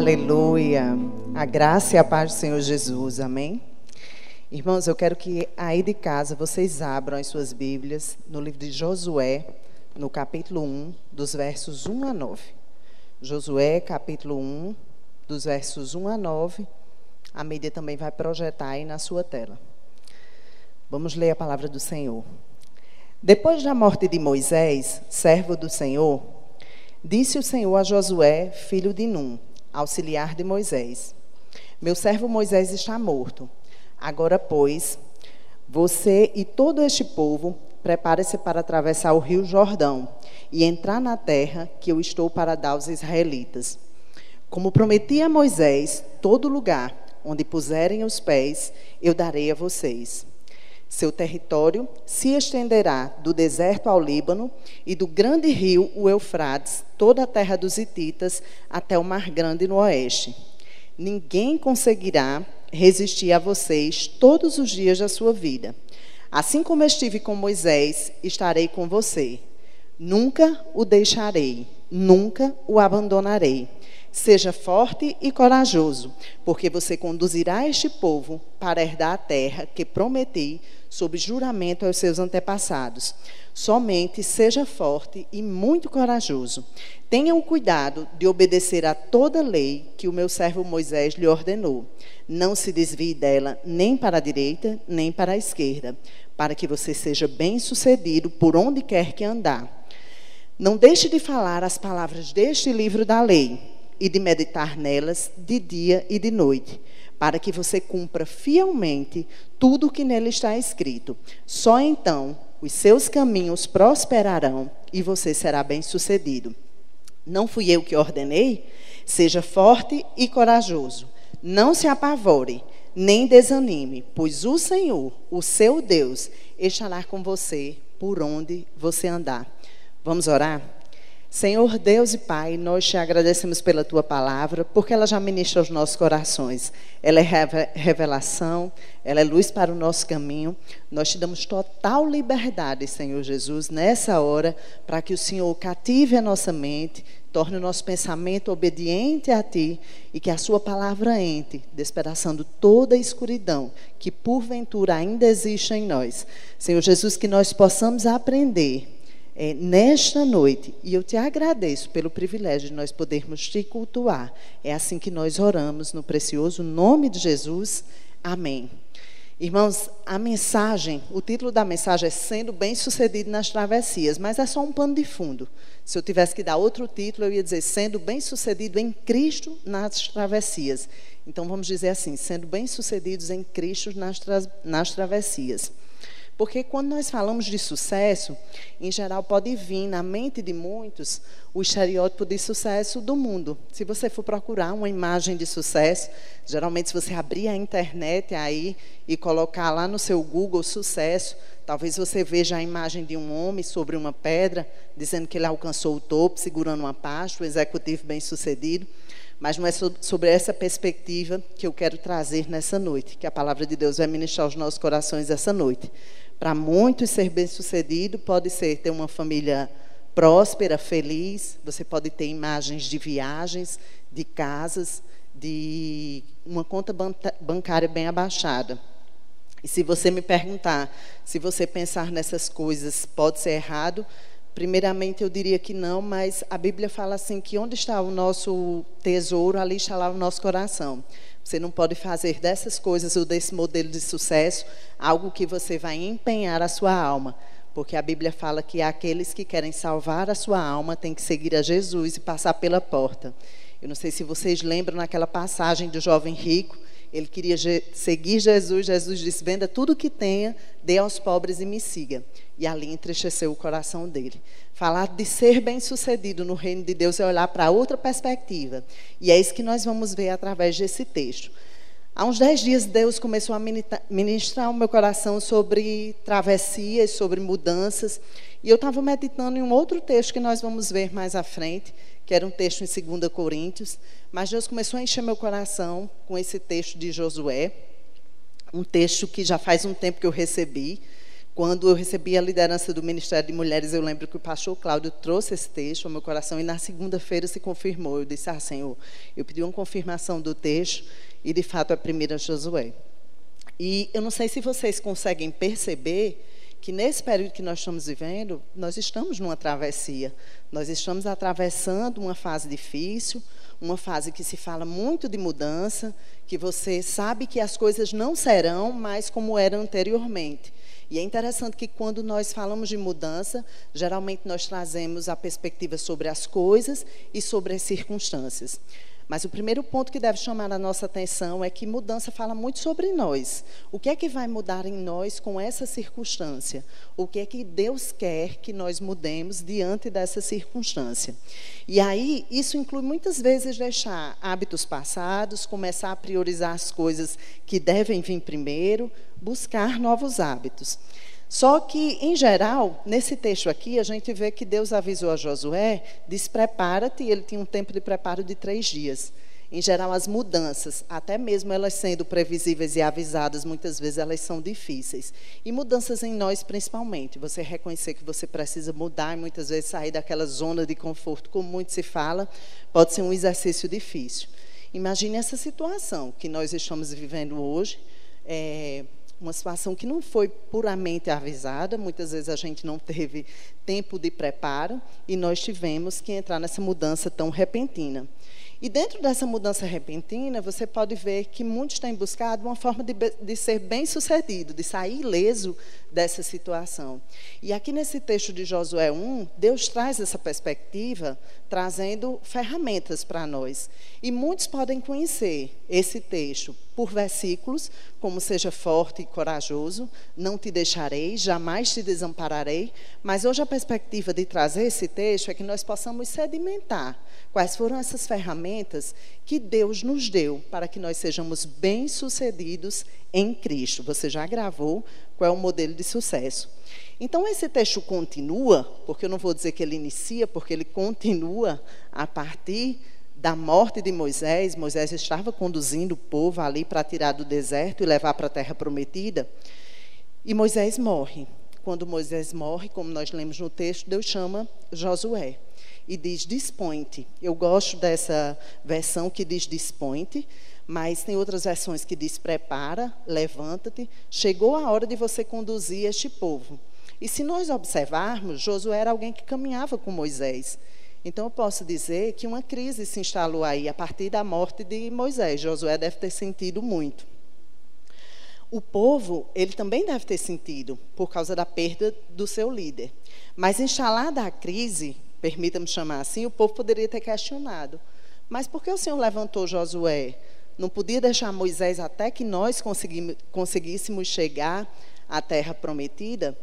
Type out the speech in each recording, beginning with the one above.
Aleluia. A graça e a paz do Senhor Jesus. Amém. Irmãos, eu quero que aí de casa vocês abram as suas Bíblias no livro de Josué, no capítulo 1, dos versos 1 a 9. Josué, capítulo 1, dos versos 1 a 9. A mídia também vai projetar aí na sua tela. Vamos ler a palavra do Senhor. Depois da morte de Moisés, servo do Senhor, disse o Senhor a Josué, filho de Num, auxiliar de Moisés: Meu servo Moisés está morto. Agora, pois, você e todo este povo prepare-se para atravessar o rio Jordão e entrar na terra que eu estou para dar aos israelitas. Como prometi a Moisés, todo lugar onde puserem os pés, eu darei a vocês. Seu território se estenderá do deserto ao Líbano e do grande rio, o Eufrates, toda a terra dos Hititas, até o Mar Grande no oeste. Ninguém conseguirá resistir a vocês todos os dias da sua vida. Assim como estive com Moisés, estarei com você. Nunca o deixarei, nunca o abandonarei. Seja forte e corajoso, porque você conduzirá este povo para herdar a terra que prometi sob juramento aos seus antepassados. Somente seja forte e muito corajoso. Tenha o cuidado de obedecer a toda lei que o meu servo Moisés lhe ordenou. Não se desvie dela nem para a direita, nem para a esquerda, para que você seja bem-sucedido por onde quer que andar. Não deixe de falar as palavras deste livro da lei e de meditar nelas de dia e de noite para que você cumpra fielmente tudo o que nele está escrito. Só então os seus caminhos prosperarão e você será bem-sucedido. Não fui eu que ordenei? Seja forte e corajoso. Não se apavore, nem desanime, pois o Senhor, o seu Deus, estará com você por onde você andar. Vamos orar? Senhor Deus e Pai, nós te agradecemos pela tua palavra, porque ela já ministra aos nossos corações. Ela é revelação, ela é luz para o nosso caminho. Nós te damos total liberdade, Senhor Jesus, nessa hora, para que o Senhor cative a nossa mente, torne o nosso pensamento obediente a Ti e que a Sua palavra entre, despedaçando toda a escuridão que porventura ainda existe em nós. Senhor Jesus, que nós possamos aprender é, nesta noite, e eu te agradeço pelo privilégio de nós podermos te cultuar. É assim que nós oramos, no precioso nome de Jesus. Amém. Irmãos, a mensagem, o título da mensagem é Sendo Bem-Sucedido nas Travessias, mas é só um pano de fundo. Se eu tivesse que dar outro título, eu ia dizer Sendo Bem-Sucedido em Cristo nas Travessias. Então vamos dizer assim: Sendo Bem-Sucedidos em Cristo nas, tra nas Travessias. Porque quando nós falamos de sucesso, em geral pode vir na mente de muitos o estereótipo de sucesso do mundo. Se você for procurar uma imagem de sucesso, geralmente se você abrir a internet aí e colocar lá no seu Google sucesso, talvez você veja a imagem de um homem sobre uma pedra, dizendo que ele alcançou o topo, segurando uma pasta, um executivo bem-sucedido. Mas não é sobre essa perspectiva que eu quero trazer nessa noite, que a palavra de Deus vai ministrar aos nossos corações essa noite. Para muitos, ser bem-sucedido pode ser ter uma família próspera, feliz. Você pode ter imagens de viagens, de casas, de uma conta bancária bem abaixada. E se você me perguntar se você pensar nessas coisas pode ser errado, primeiramente eu diria que não, mas a Bíblia fala assim que onde está o nosso tesouro, ali está lá o nosso coração. Você não pode fazer dessas coisas ou desse modelo de sucesso algo que você vai empenhar a sua alma. Porque a Bíblia fala que aqueles que querem salvar a sua alma têm que seguir a Jesus e passar pela porta. Eu não sei se vocês lembram naquela passagem do jovem rico ele queria seguir Jesus. Jesus disse: Venda tudo o que tenha, dê aos pobres e me siga. E ali entristeceu o coração dele. Falar de ser bem-sucedido no reino de Deus é olhar para outra perspectiva. E é isso que nós vamos ver através desse texto. Há uns dez dias, Deus começou a ministrar o meu coração sobre travessias, sobre mudanças. E eu estava meditando em um outro texto que nós vamos ver mais à frente, que era um texto em 2 Coríntios. Mas Deus começou a encher meu coração com esse texto de Josué, um texto que já faz um tempo que eu recebi. Quando eu recebi a liderança do Ministério de Mulheres, eu lembro que o pastor Cláudio trouxe esse texto ao meu coração e na segunda-feira se confirmou. Eu disse: Ah, Senhor, eu pedi uma confirmação do texto e de fato é 1 Josué. E eu não sei se vocês conseguem perceber que nesse período que nós estamos vivendo, nós estamos numa travessia. Nós estamos atravessando uma fase difícil, uma fase que se fala muito de mudança, que você sabe que as coisas não serão mais como eram anteriormente. E é interessante que quando nós falamos de mudança, geralmente nós trazemos a perspectiva sobre as coisas e sobre as circunstâncias. Mas o primeiro ponto que deve chamar a nossa atenção é que mudança fala muito sobre nós. O que é que vai mudar em nós com essa circunstância? O que é que Deus quer que nós mudemos diante dessa circunstância? E aí, isso inclui muitas vezes deixar hábitos passados, começar a priorizar as coisas que devem vir primeiro, buscar novos hábitos. Só que, em geral, nesse texto aqui, a gente vê que Deus avisou a Josué, diz, prepara-te, e ele tinha um tempo de preparo de três dias. Em geral, as mudanças, até mesmo elas sendo previsíveis e avisadas, muitas vezes elas são difíceis. E mudanças em nós, principalmente. Você reconhecer que você precisa mudar e muitas vezes sair daquela zona de conforto, como muito se fala, pode ser um exercício difícil. Imagine essa situação que nós estamos vivendo hoje. É, uma situação que não foi puramente avisada, muitas vezes a gente não teve tempo de preparo e nós tivemos que entrar nessa mudança tão repentina. E dentro dessa mudança repentina, você pode ver que muitos têm buscado uma forma de, de ser bem-sucedido, de sair ileso dessa situação. E aqui nesse texto de Josué 1, Deus traz essa perspectiva, trazendo ferramentas para nós. E muitos podem conhecer esse texto por versículos, como seja forte e corajoso, não te deixarei, jamais te desampararei. Mas hoje a perspectiva de trazer esse texto é que nós possamos sedimentar quais foram essas ferramentas que Deus nos deu para que nós sejamos bem-sucedidos em Cristo. Você já gravou qual é o modelo de sucesso. Então, esse texto continua, porque eu não vou dizer que ele inicia, porque ele continua a partir da morte de Moisés, Moisés estava conduzindo o povo ali para tirar do deserto e levar para a terra prometida. E Moisés morre. Quando Moisés morre, como nós lemos no texto, Deus chama Josué e diz dispõe-te. Eu gosto dessa versão que diz dispõe-te, mas tem outras versões que diz prepara, levanta-te. Chegou a hora de você conduzir este povo. E se nós observarmos, Josué era alguém que caminhava com Moisés. Então eu posso dizer que uma crise se instalou aí a partir da morte de Moisés. Josué deve ter sentido muito. O povo, ele também deve ter sentido por causa da perda do seu líder. Mas instalada a crise, permita-me chamar assim, o povo poderia ter questionado. Mas por que o Senhor levantou Josué? Não podia deixar Moisés até que nós conseguíssemos chegar à terra prometida?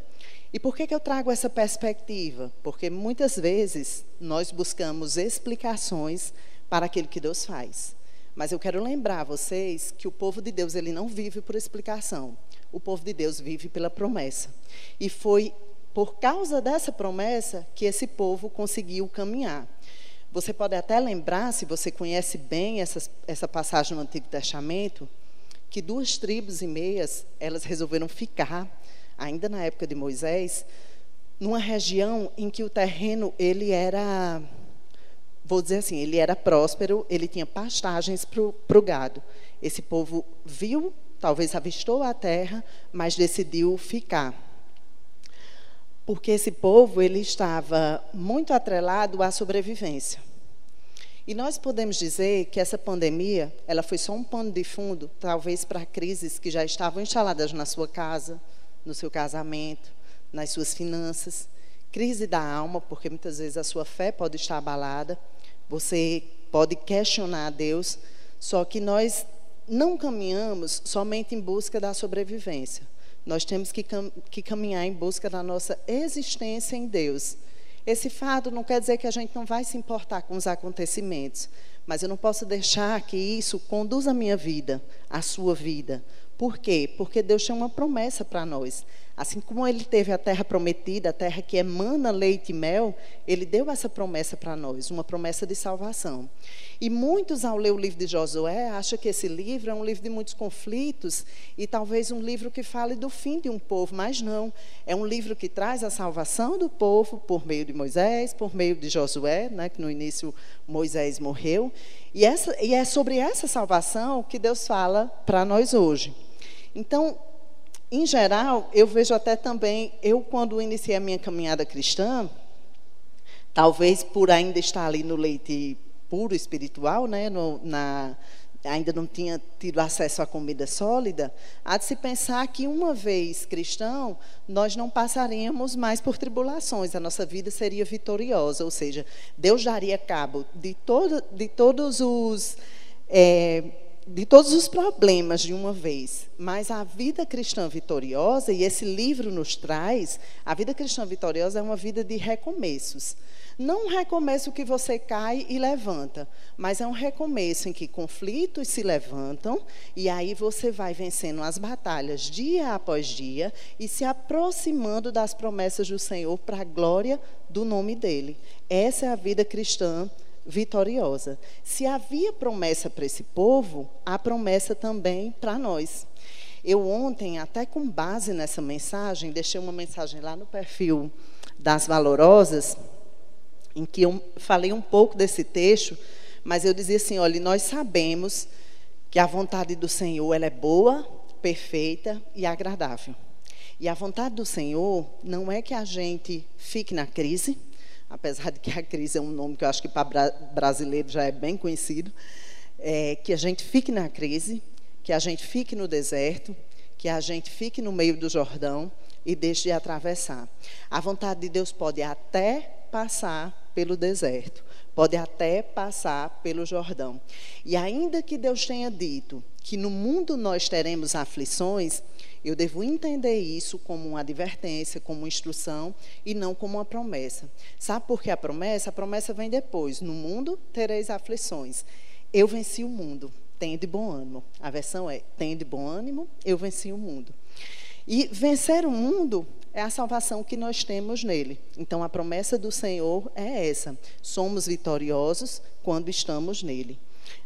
E por que, que eu trago essa perspectiva? Porque muitas vezes nós buscamos explicações para aquilo que Deus faz. Mas eu quero lembrar vocês que o povo de Deus ele não vive por explicação. O povo de Deus vive pela promessa. E foi por causa dessa promessa que esse povo conseguiu caminhar. Você pode até lembrar, se você conhece bem essa, essa passagem no Antigo Testamento, que duas tribos e meias, elas resolveram ficar ainda na época de Moisés, numa região em que o terreno ele era, vou dizer assim, ele era próspero, ele tinha pastagens para o gado. Esse povo viu, talvez avistou a terra, mas decidiu ficar. Porque esse povo ele estava muito atrelado à sobrevivência. E nós podemos dizer que essa pandemia, ela foi só um pano de fundo, talvez para crises que já estavam instaladas na sua casa, no seu casamento, nas suas finanças. Crise da alma, porque muitas vezes a sua fé pode estar abalada, você pode questionar a Deus, só que nós não caminhamos somente em busca da sobrevivência. Nós temos que, cam que caminhar em busca da nossa existência em Deus. Esse fato não quer dizer que a gente não vai se importar com os acontecimentos, mas eu não posso deixar que isso conduza a minha vida, a sua vida, Por quê? Porque Deus tem uma promessa para nós. Assim como ele teve a terra prometida, a terra que emana leite e mel, ele deu essa promessa para nós, uma promessa de salvação. E muitos, ao ler o livro de Josué, acham que esse livro é um livro de muitos conflitos e talvez um livro que fale do fim de um povo, mas não. É um livro que traz a salvação do povo por meio de Moisés, por meio de Josué, né, que no início Moisés morreu. E, essa, e é sobre essa salvação que Deus fala para nós hoje. Então, em geral, eu vejo até também, eu quando iniciei a minha caminhada cristã, talvez por ainda estar ali no leite puro espiritual, né, no, na, ainda não tinha tido acesso à comida sólida, há de se pensar que uma vez cristão, nós não passaríamos mais por tribulações, a nossa vida seria vitoriosa, ou seja, Deus daria cabo de, todo, de todos os é, de todos os problemas de uma vez, mas a vida cristã vitoriosa, e esse livro nos traz, a vida cristã vitoriosa é uma vida de recomeços. Não um recomeço que você cai e levanta, mas é um recomeço em que conflitos se levantam e aí você vai vencendo as batalhas dia após dia e se aproximando das promessas do Senhor para a glória do nome dele. Essa é a vida cristã vitoriosa vitoriosa. Se havia promessa para esse povo, há promessa também para nós. Eu ontem, até com base nessa mensagem, deixei uma mensagem lá no perfil das Valorosas, em que eu falei um pouco desse texto, mas eu dizia assim: olha, nós sabemos que a vontade do Senhor ela é boa, perfeita e agradável. E a vontade do Senhor não é que a gente fique na crise, apesar de que a crise é um nome que eu acho que para brasileiro já é bem conhecido, é, que a gente fique na crise, que a gente fique no deserto, que a gente fique no meio do Jordão e deixe de atravessar. A vontade de Deus pode até passar pelo deserto, pode até passar pelo Jordão. E ainda que Deus tenha dito que no mundo nós teremos aflições, eu devo entender isso como uma advertência, como uma instrução e não como uma promessa. Sabe por que a promessa? A promessa vem depois. No mundo tereis aflições. Eu venci o mundo. Tenha de bom ânimo. A versão é: tenha de bom ânimo, eu venci o mundo. E vencer o mundo é a salvação que nós temos nele. Então a promessa do Senhor é essa: somos vitoriosos quando estamos nele.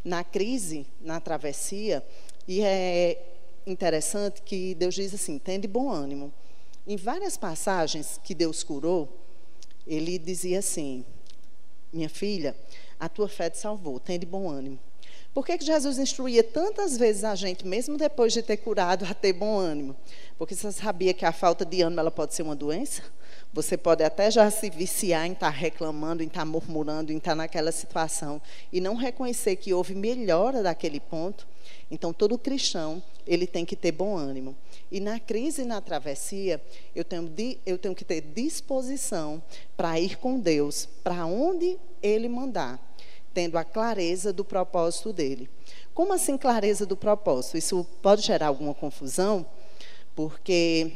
Na crise, na travessia, e é interessante que Deus diz assim: tem de bom ânimo. Em várias passagens que Deus curou, ele dizia assim: minha filha, a tua fé te salvou, tem de bom ânimo. Por que, que Jesus instruía tantas vezes a gente, mesmo depois de ter curado, a ter bom ânimo? Porque você sabia que a falta de ânimo ela pode ser uma doença? Você pode até já se viciar em estar reclamando, em estar murmurando, em estar naquela situação e não reconhecer que houve melhora daquele ponto. Então, todo cristão, ele tem que ter bom ânimo. E na crise e na travessia, eu tenho, eu tenho que ter disposição para ir com Deus, para onde Ele mandar, tendo a clareza do propósito dele. Como assim clareza do propósito? Isso pode gerar alguma confusão, porque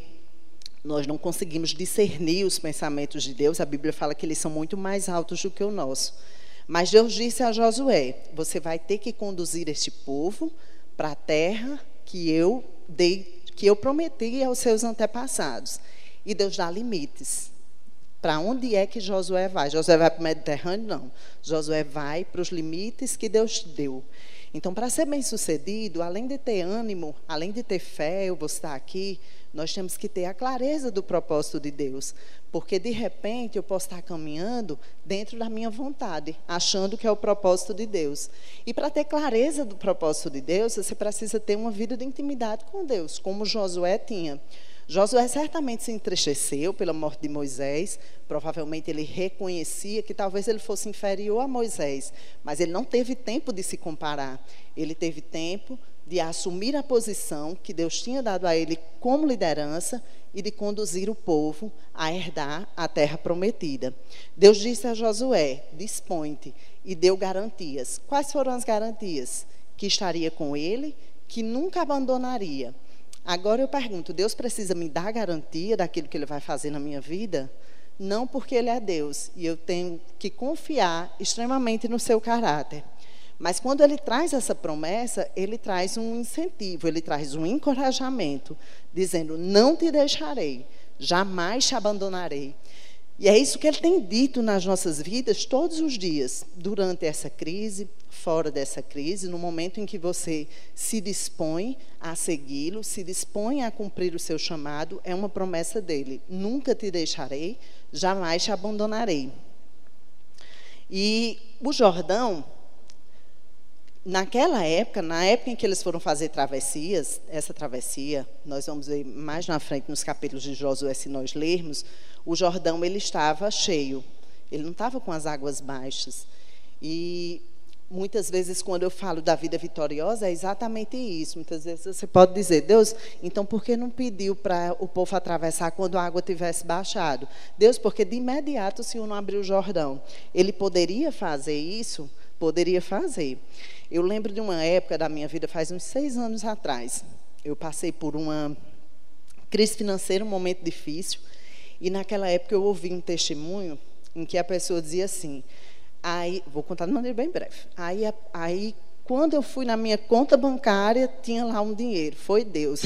nós não conseguimos discernir os pensamentos de Deus. A Bíblia fala que eles são muito mais altos do que o nosso. Mas Deus disse a Josué: Você vai ter que conduzir este povo para a terra que eu dei, que eu prometi aos seus antepassados. E Deus dá limites. Para onde é que Josué vai? Josué vai para o Mediterrâneo? Não. Josué vai para os limites que Deus deu. Então, para ser bem sucedido, além de ter ânimo, além de ter fé, eu vou estar aqui, nós temos que ter a clareza do propósito de Deus. Porque, de repente, eu posso estar caminhando dentro da minha vontade, achando que é o propósito de Deus. E para ter clareza do propósito de Deus, você precisa ter uma vida de intimidade com Deus, como Josué tinha. Josué certamente se entristeceu pela morte de Moisés, provavelmente ele reconhecia que talvez ele fosse inferior a Moisés, mas ele não teve tempo de se comparar. Ele teve tempo de assumir a posição que Deus tinha dado a ele como liderança e de conduzir o povo a herdar a terra prometida. Deus disse a Josué: dispõe-te, e deu garantias. Quais foram as garantias? Que estaria com ele, que nunca abandonaria. Agora eu pergunto: Deus precisa me dar garantia daquilo que ele vai fazer na minha vida? Não porque ele é Deus, e eu tenho que confiar extremamente no seu caráter. Mas quando ele traz essa promessa, ele traz um incentivo, ele traz um encorajamento, dizendo: Não te deixarei, jamais te abandonarei. E é isso que ele tem dito nas nossas vidas todos os dias, durante essa crise, fora dessa crise, no momento em que você se dispõe a segui-lo, se dispõe a cumprir o seu chamado, é uma promessa dele: nunca te deixarei, jamais te abandonarei. E o Jordão, naquela época, na época em que eles foram fazer travessias, essa travessia, nós vamos ver mais na frente nos capítulos de Josué, se nós lermos, o Jordão ele estava cheio, ele não estava com as águas baixas. E muitas vezes, quando eu falo da vida vitoriosa, é exatamente isso. Muitas vezes você pode dizer, Deus, então por que não pediu para o povo atravessar quando a água tivesse baixado? Deus, porque de imediato o Senhor não abriu o Jordão. Ele poderia fazer isso? Poderia fazer. Eu lembro de uma época da minha vida, faz uns seis anos atrás. Eu passei por uma crise financeira, um momento difícil. E naquela época eu ouvi um testemunho em que a pessoa dizia assim: aí, vou contar de maneira bem breve. Aí, aí, quando eu fui na minha conta bancária, tinha lá um dinheiro. Foi Deus.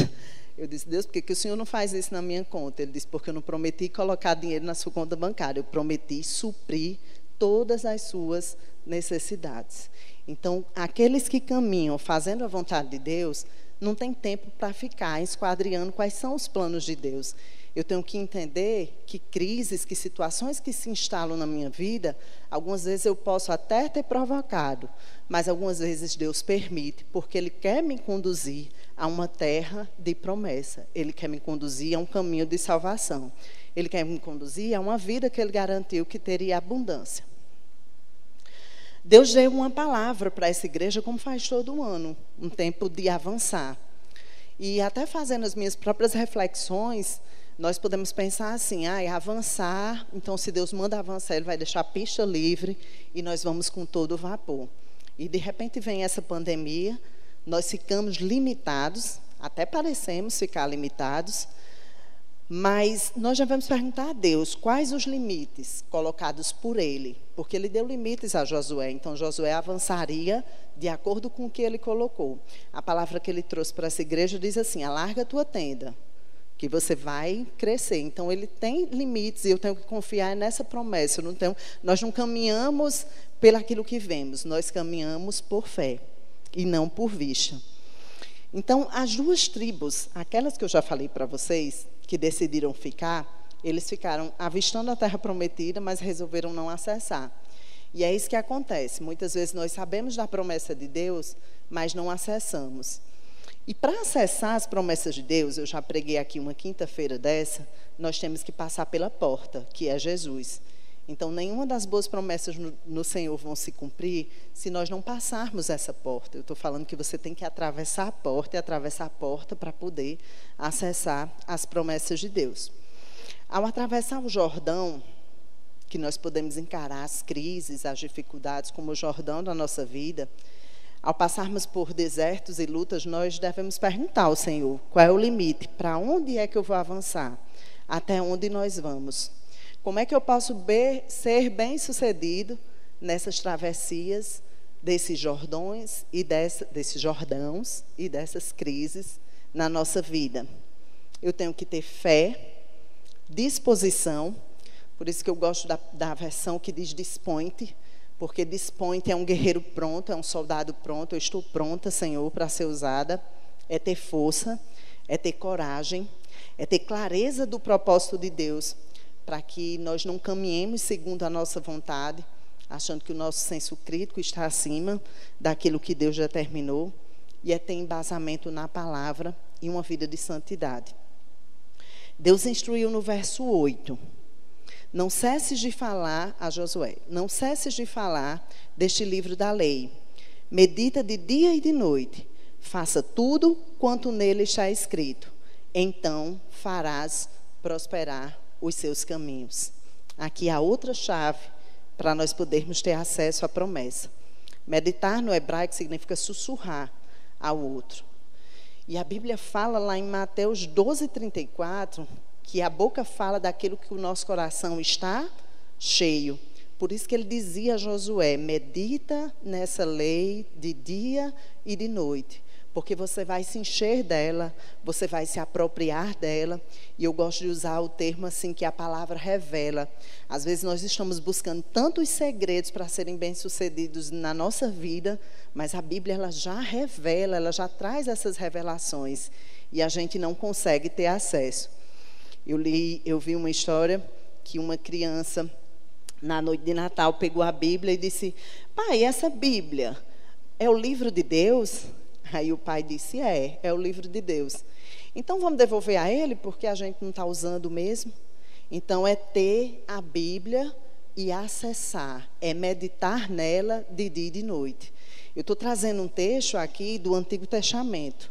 Eu disse, Deus, por que, que o Senhor não faz isso na minha conta? Ele disse, porque eu não prometi colocar dinheiro na sua conta bancária. Eu prometi suprir todas as suas necessidades. Então, aqueles que caminham fazendo a vontade de Deus, não tem tempo para ficar esquadriando quais são os planos de Deus. Eu tenho que entender que crises, que situações que se instalam na minha vida, algumas vezes eu posso até ter provocado, mas algumas vezes Deus permite, porque Ele quer me conduzir a uma terra de promessa. Ele quer me conduzir a um caminho de salvação. Ele quer me conduzir a uma vida que Ele garantiu que teria abundância. Deus deu uma palavra para essa igreja, como faz todo ano, um tempo de avançar. E até fazendo as minhas próprias reflexões, nós podemos pensar assim: ah, avançar, então se Deus manda avançar, Ele vai deixar a pista livre e nós vamos com todo o vapor. E de repente vem essa pandemia, nós ficamos limitados, até parecemos ficar limitados, mas nós já vamos perguntar a Deus quais os limites colocados por Ele, porque Ele deu limites a Josué, então Josué avançaria de acordo com o que Ele colocou. A palavra que Ele trouxe para essa igreja diz assim: alarga a tua tenda, que você vai crescer. Então Ele tem limites e eu tenho que confiar nessa promessa. Não tenho, nós não caminhamos pelaquilo que vemos, nós caminhamos por fé e não por vista. Então, as duas tribos, aquelas que eu já falei para vocês, que decidiram ficar, eles ficaram avistando a terra prometida, mas resolveram não acessar. E é isso que acontece. Muitas vezes nós sabemos da promessa de Deus, mas não acessamos. E para acessar as promessas de Deus, eu já preguei aqui uma quinta-feira dessa, nós temos que passar pela porta, que é Jesus. Então, nenhuma das boas promessas no, no, Senhor vão se cumprir se nós não passarmos essa porta. Eu estou falando que você tem que atravessar a porta e atravessar a porta para poder acessar as promessas de Deus. Ao atravessar o Jordão, que nós podemos encarar as crises, as dificuldades como o Jordão da nossa vida, ao passarmos por desertos e lutas, nós devemos perguntar ao Senhor qual é o limite, para onde é que eu vou avançar, até onde nós vamos. Como é que eu posso ser bem-sucedido nessas travessias desses jordões e dessa, desses jordãos e dessas crises na nossa vida? Eu tenho que ter fé, disposição, por isso que eu gosto da, da versão que diz dispõe-te, porque dispõe-te é um guerreiro pronto, é um soldado pronto, eu estou pronta, Senhor, para ser usada. É ter força, é ter coragem, é ter clareza do propósito de Deus para que nós não caminhemos segundo a nossa vontade, achando que o nosso senso crítico está acima daquilo que Deus determinou, e é ter embasamento na palavra e uma vida de santidade. Deus instruiu no verso 8: Não cesses de falar a Josué, não cesses de falar deste livro da lei. Medita de dia e de noite, faça tudo quanto nele está escrito. Então farás prosperar os seus caminhos. Aqui há outra chave para nós podermos ter acesso à promessa. Meditar no hebraico significa sussurrar ao outro. E a Bíblia fala lá em Mateus 12, 34, que a boca fala daquilo que o nosso coração está cheio. Por isso que ele dizia a Josué: medita nessa lei de dia e de noite, porque você vai se encher dela, você vai se apropriar dela. E eu gosto de usar o termo assim que a palavra revela. Às vezes nós estamos buscando tantos segredos para serem bem-sucedidos na nossa vida, mas a Bíblia ela já revela, ela já traz essas revelações e a gente não consegue ter acesso. Eu li, eu vi uma história que uma criança na noite de Natal pegou a Bíblia e disse: "Pai, essa Bíblia é o livro de Deus?" Aí o pai disse: É, é o livro de Deus. Então vamos devolver a ele, porque a gente não está usando mesmo. Então é ter a Bíblia e acessar, é meditar nela de dia e de noite. Eu estou trazendo um texto aqui do Antigo Testamento.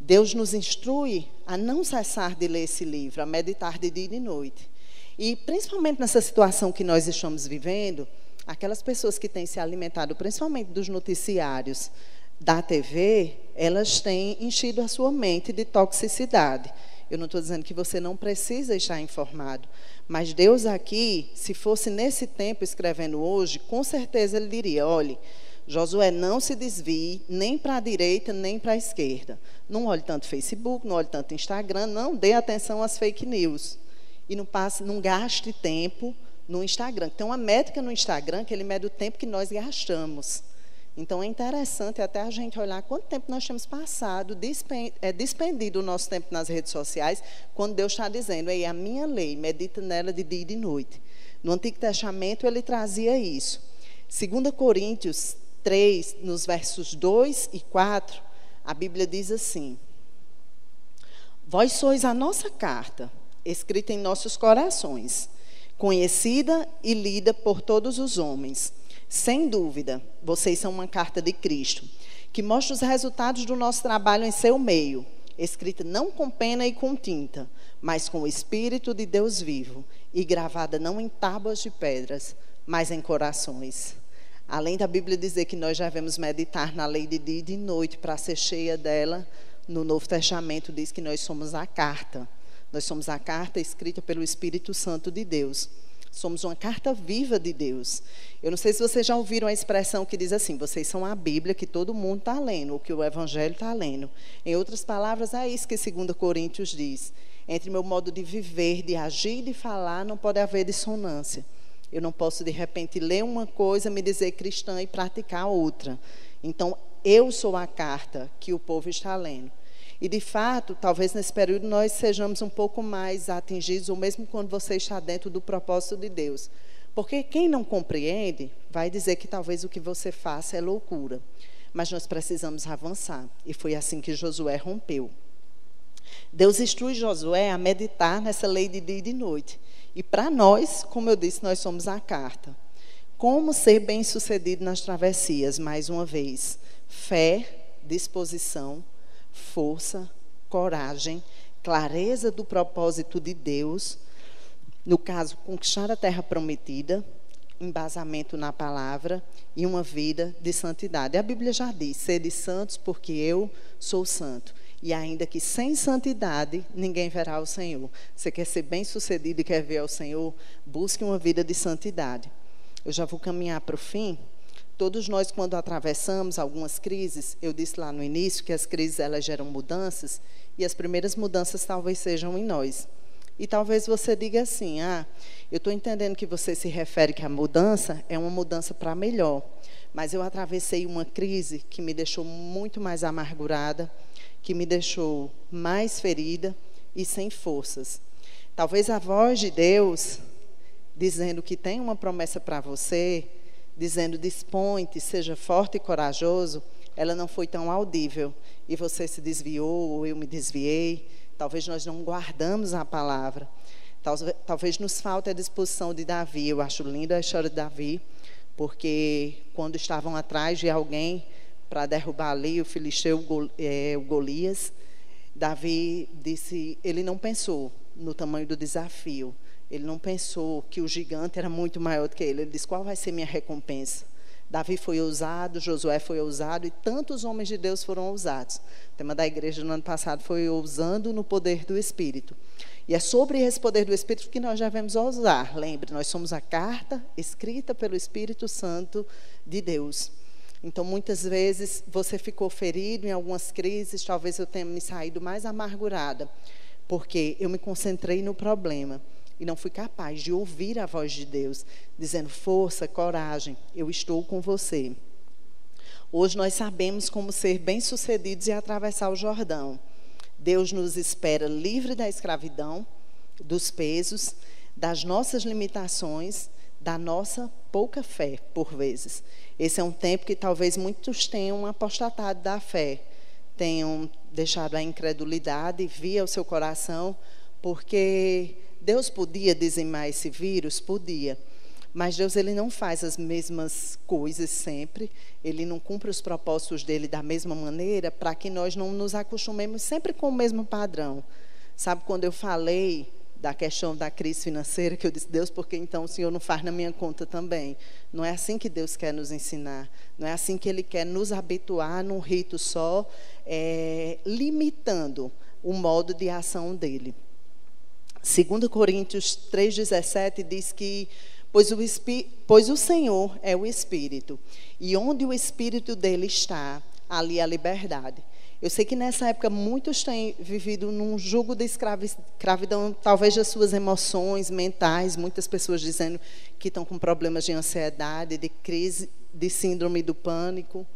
Deus nos instrui a não cessar de ler esse livro, a meditar de dia e de noite. E principalmente nessa situação que nós estamos vivendo, aquelas pessoas que têm se alimentado principalmente dos noticiários, da TV, elas têm enchido a sua mente de toxicidade. Eu não estou dizendo que você não precisa estar informado, mas Deus aqui, se fosse nesse tempo escrevendo hoje, com certeza ele diria: olhe, Josué, não se desvie nem para a direita nem para a esquerda. Não olhe tanto Facebook, não olhe tanto Instagram, não dê atenção às fake news. E não passe, não gaste tempo no Instagram. Tem uma métrica no Instagram que ele mede o tempo que nós gastamos. Então é interessante até a gente olhar quanto tempo nós temos passado, é, despendido o nosso tempo nas redes sociais, quando Deus está dizendo, Ei, a minha lei, medita nela de dia e de noite. No Antigo Testamento ele trazia isso. 2 Coríntios 3, nos versos 2 e 4, a Bíblia diz assim: Vós sois a nossa carta, escrita em nossos corações, conhecida e lida por todos os homens sem dúvida, vocês são uma carta de Cristo, que mostra os resultados do nosso trabalho em seu meio, escrita não com pena e com tinta, mas com o Espírito de Deus vivo e gravada não em tábuas de pedras, mas em corações. Além da Bíblia dizer que nós já devemos meditar na lei de dia e de noite para ser cheia dela, no Novo Testamento diz que nós somos a carta. Nós somos a carta escrita pelo Espírito Santo de Deus. Somos uma carta viva de Deus. Eu não sei se vocês já ouviram a expressão que diz assim: vocês são a Bíblia que todo mundo está lendo, ou que o Evangelho está lendo. Em outras palavras, é isso que 2 Coríntios diz. Entre meu modo de viver, de agir e de falar, não pode haver dissonância. Eu não posso, de repente, ler uma coisa, me dizer cristã e praticar outra. Então, eu sou a carta que o povo está lendo. E, de fato, talvez nesse período nós sejamos um pouco mais atingidos, ou mesmo quando você está dentro do propósito de Deus. Porque quem não compreende vai dizer que talvez o que você faça é loucura. Mas nós precisamos avançar. E foi assim que Josué rompeu. Deus instrui Josué a meditar nessa lei de dia e de noite. E para nós, como eu disse, nós somos a carta. Como ser bem-sucedido nas travessias? Mais uma vez, fé, disposição força, coragem, clareza do propósito de Deus, no caso, conquistar a terra prometida, embasamento na palavra e uma vida de santidade. A Bíblia já diz: sede santos, porque eu sou santo. E ainda que sem santidade, ninguém verá o Senhor. Você quer ser bem sucedido e quer ver o Senhor? Busque uma vida de santidade. Eu já vou caminhar para o fim. Todos nós, quando atravessamos algumas crises, eu disse lá no início que as crises elas geram mudanças e as primeiras mudanças talvez sejam em nós. E talvez você diga assim: ah, eu estou entendendo que você se refere que a mudança é uma mudança para melhor, mas eu atravessei uma crise que me deixou muito mais amargurada, que me deixou mais ferida e sem forças. Talvez a voz de Deus dizendo que tem uma promessa para você dizendo dispõe-te, seja forte e corajoso, ela não foi tão audível. E você se desviou, ou eu me desviei. Talvez nós não guardamos a palavra. Talvez nos falte a disposição de Davi. Eu acho linda a história de Davi, porque quando estavam atrás de alguém para derrubar ali o filisteu, é, o Golias, Davi disse, ele não pensou no tamanho do desafio. Ele não pensou que o gigante era muito maior do que ele. Ele disse: Qual vai ser minha recompensa? Davi foi ousado, Josué foi ousado e tantos homens de Deus foram ousados. O tema da igreja no ano passado foi ousando no poder do Espírito. E é sobre esse poder do Espírito que nós devemos ousar. Lembre, nós somos a carta escrita pelo Espírito Santo de Deus. Então, muitas vezes você ficou ferido em algumas crises, talvez eu tenha me saído mais amargurada, porque eu me concentrei no problema e não fui capaz de ouvir a voz de Deus, dizendo: força, coragem, eu estou com você. Hoje nós sabemos como ser bem-sucedidos e atravessar o Jordão. Deus nos espera livre da escravidão, dos pesos, das nossas limitações, da nossa pouca fé, por vezes. Esse é um tempo que talvez muitos tenham apostatado da fé, tenham deixado a incredulidade vir ao seu coração, porque Deus podia dizimar esse vírus? Podia. Mas Deus ele não faz as mesmas coisas sempre, ele não cumpre os propósitos dele da mesma maneira para que nós não nos acostumemos sempre com o mesmo padrão. Sabe quando eu falei da questão da crise financeira, que eu disse, Deus, porque então o Senhor não faz na minha conta também? Não é assim que Deus quer nos ensinar. Não é assim que Ele quer nos habituar num rito só, é, limitando o modo de ação dele. 2 Coríntios 3,17 diz que pois o, pois o Senhor é o Espírito, e onde o Espírito dele está, ali a liberdade. Eu sei que nessa época muitos têm vivido num jugo de escravidão, talvez das suas emoções mentais, muitas pessoas dizendo que estão com problemas de ansiedade, de crise, de síndrome do pânico.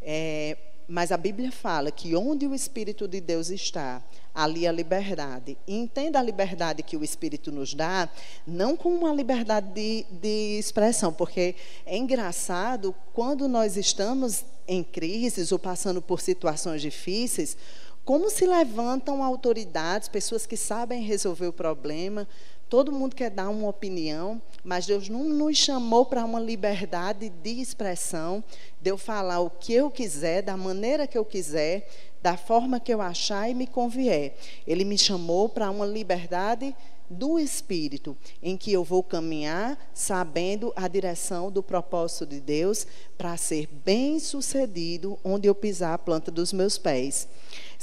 É, mas a Bíblia fala que onde o Espírito de Deus está, ali a liberdade. E entenda a liberdade que o Espírito nos dá, não como uma liberdade de, de expressão, porque é engraçado quando nós estamos em crises ou passando por situações difíceis, como se levantam autoridades, pessoas que sabem resolver o problema, Todo mundo quer dar uma opinião, mas Deus não nos chamou para uma liberdade de expressão, de eu falar o que eu quiser, da maneira que eu quiser, da forma que eu achar e me convier. Ele me chamou para uma liberdade do Espírito, em que eu vou caminhar sabendo a direção do propósito de Deus para ser bem-sucedido onde eu pisar a planta dos meus pés.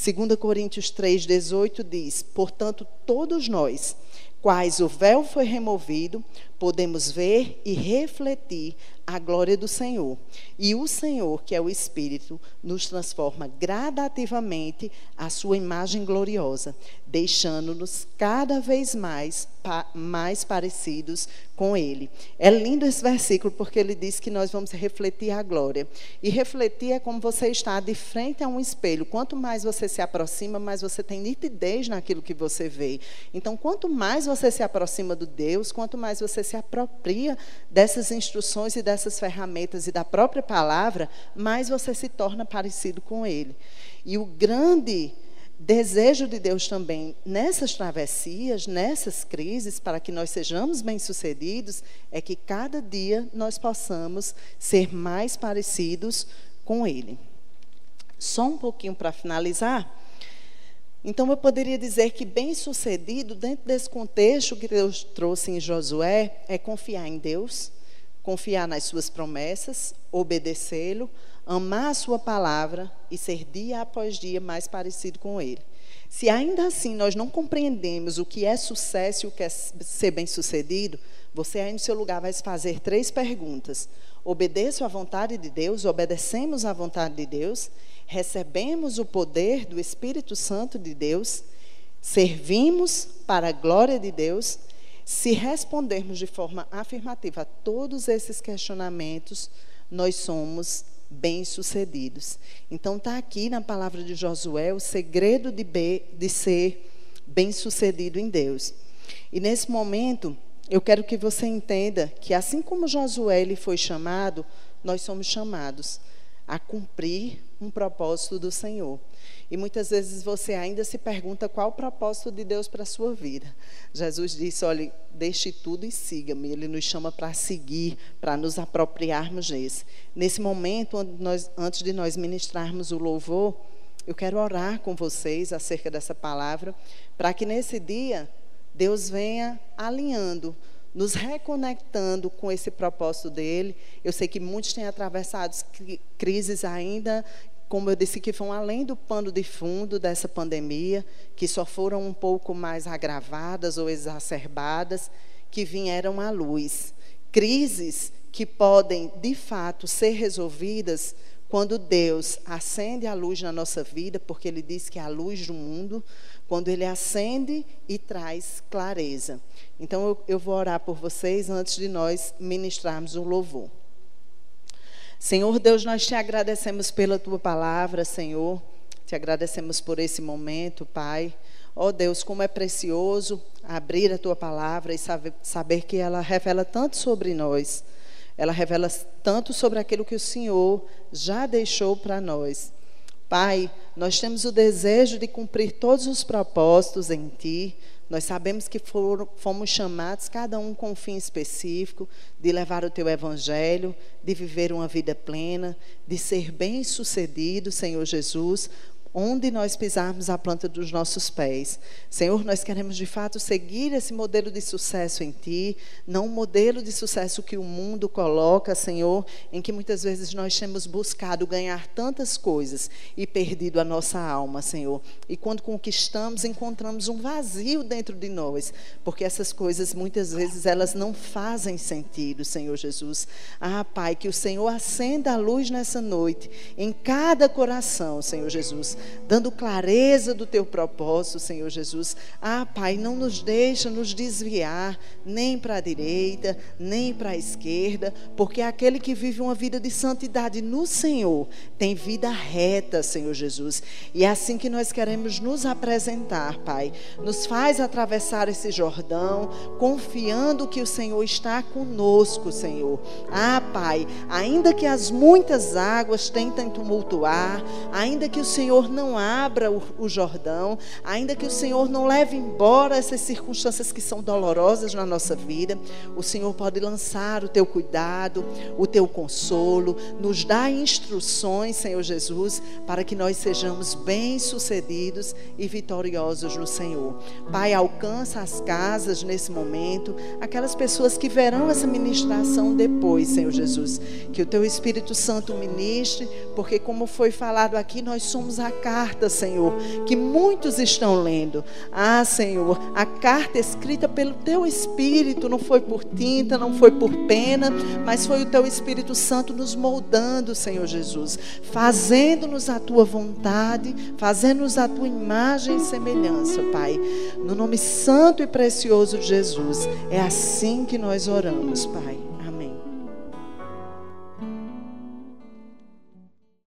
2 Coríntios 3,18 diz: Portanto, todos nós quais o véu foi removido, podemos ver e refletir a glória do Senhor. E o Senhor, que é o Espírito, nos transforma gradativamente à sua imagem gloriosa, deixando-nos cada vez mais, mais parecidos com Ele. É lindo esse versículo porque ele diz que nós vamos refletir a glória. E refletir é como você está de frente a um espelho. Quanto mais você se aproxima, mais você tem nitidez naquilo que você vê. Então, quanto mais você se aproxima do Deus, quanto mais você se apropria dessas instruções e dessas ferramentas e da própria palavra, mais você se torna parecido com Ele. E o grande desejo de Deus também nessas travessias, nessas crises, para que nós sejamos bem-sucedidos, é que cada dia nós possamos ser mais parecidos com Ele. Só um pouquinho para finalizar. Então, eu poderia dizer que bem-sucedido, dentro desse contexto que Deus trouxe em Josué, é confiar em Deus, confiar nas suas promessas, obedecê-lo, amar a sua palavra e ser dia após dia mais parecido com ele. Se ainda assim nós não compreendemos o que é sucesso e o que é ser bem-sucedido, você aí no seu lugar vai se fazer três perguntas. Obedeço à vontade de Deus, obedecemos à vontade de Deus, recebemos o poder do Espírito Santo de Deus, servimos para a glória de Deus. Se respondermos de forma afirmativa a todos esses questionamentos, nós somos bem-sucedidos. Então está aqui na palavra de Josué o segredo de, de ser bem-sucedido em Deus. E nesse momento, eu quero que você entenda que assim como Josué ele foi chamado, nós somos chamados a cumprir um propósito do Senhor. E muitas vezes você ainda se pergunta qual o propósito de Deus para a sua vida. Jesus disse: olhe, deixe tudo e siga-me. Ele nos chama para seguir, para nos apropriarmos desse. Nesse momento, nós, antes de nós ministrarmos o louvor, eu quero orar com vocês acerca dessa palavra, para que nesse dia Deus venha alinhando nos reconectando com esse propósito dele. Eu sei que muitos têm atravessado crises ainda como eu disse, que vão além do pano de fundo dessa pandemia, que só foram um pouco mais agravadas ou exacerbadas, que vieram à luz. Crises que podem, de fato, ser resolvidas quando Deus acende a luz na nossa vida, porque Ele diz que é a luz do mundo, quando Ele acende e traz clareza. Então, eu, eu vou orar por vocês antes de nós ministrarmos o louvor. Senhor Deus, nós te agradecemos pela tua palavra, Senhor. Te agradecemos por esse momento, Pai. Ó oh Deus, como é precioso abrir a tua palavra e saber, saber que ela revela tanto sobre nós. Ela revela tanto sobre aquilo que o Senhor já deixou para nós. Pai, nós temos o desejo de cumprir todos os propósitos em Ti. Nós sabemos que fomos chamados, cada um com um fim específico, de levar o Teu Evangelho, de viver uma vida plena, de ser bem-sucedido, Senhor Jesus, onde nós pisarmos a planta dos nossos pés. Senhor, nós queremos de fato seguir esse modelo de sucesso em Ti, não o modelo de sucesso que o mundo coloca, Senhor, em que muitas vezes nós temos buscado ganhar tantas coisas e perdido a nossa alma, Senhor. E quando conquistamos, encontramos um vazio dentro de nós, porque essas coisas muitas vezes elas não fazem sentido, Senhor Jesus. Ah, Pai, que o Senhor acenda a luz nessa noite em cada coração, Senhor Jesus dando clareza do teu propósito, Senhor Jesus. Ah, Pai, não nos deixa nos desviar nem para a direita, nem para a esquerda, porque aquele que vive uma vida de santidade no Senhor tem vida reta, Senhor Jesus. E é assim que nós queremos nos apresentar, Pai. Nos faz atravessar esse Jordão, confiando que o Senhor está conosco, Senhor. Ah, Pai, ainda que as muitas águas tentem tumultuar, ainda que o Senhor não abra o, o Jordão, ainda que o Senhor não leve embora essas circunstâncias que são dolorosas na nossa vida, o Senhor pode lançar o teu cuidado, o teu consolo, nos dar instruções, Senhor Jesus, para que nós sejamos bem-sucedidos e vitoriosos no Senhor. Pai, alcança as casas nesse momento, aquelas pessoas que verão essa ministração depois, Senhor Jesus. Que o teu Espírito Santo ministre, porque, como foi falado aqui, nós somos a carta, Senhor, que muitos estão lendo. Ah, Senhor, a carta escrita pelo teu Espírito, não foi por tinta, não foi por pena, mas foi o teu Espírito Santo nos moldando, Senhor Jesus, fazendo-nos a tua vontade, fazendo-nos a tua imagem e semelhança, Pai. No nome santo e precioso de Jesus, é assim que nós oramos, Pai.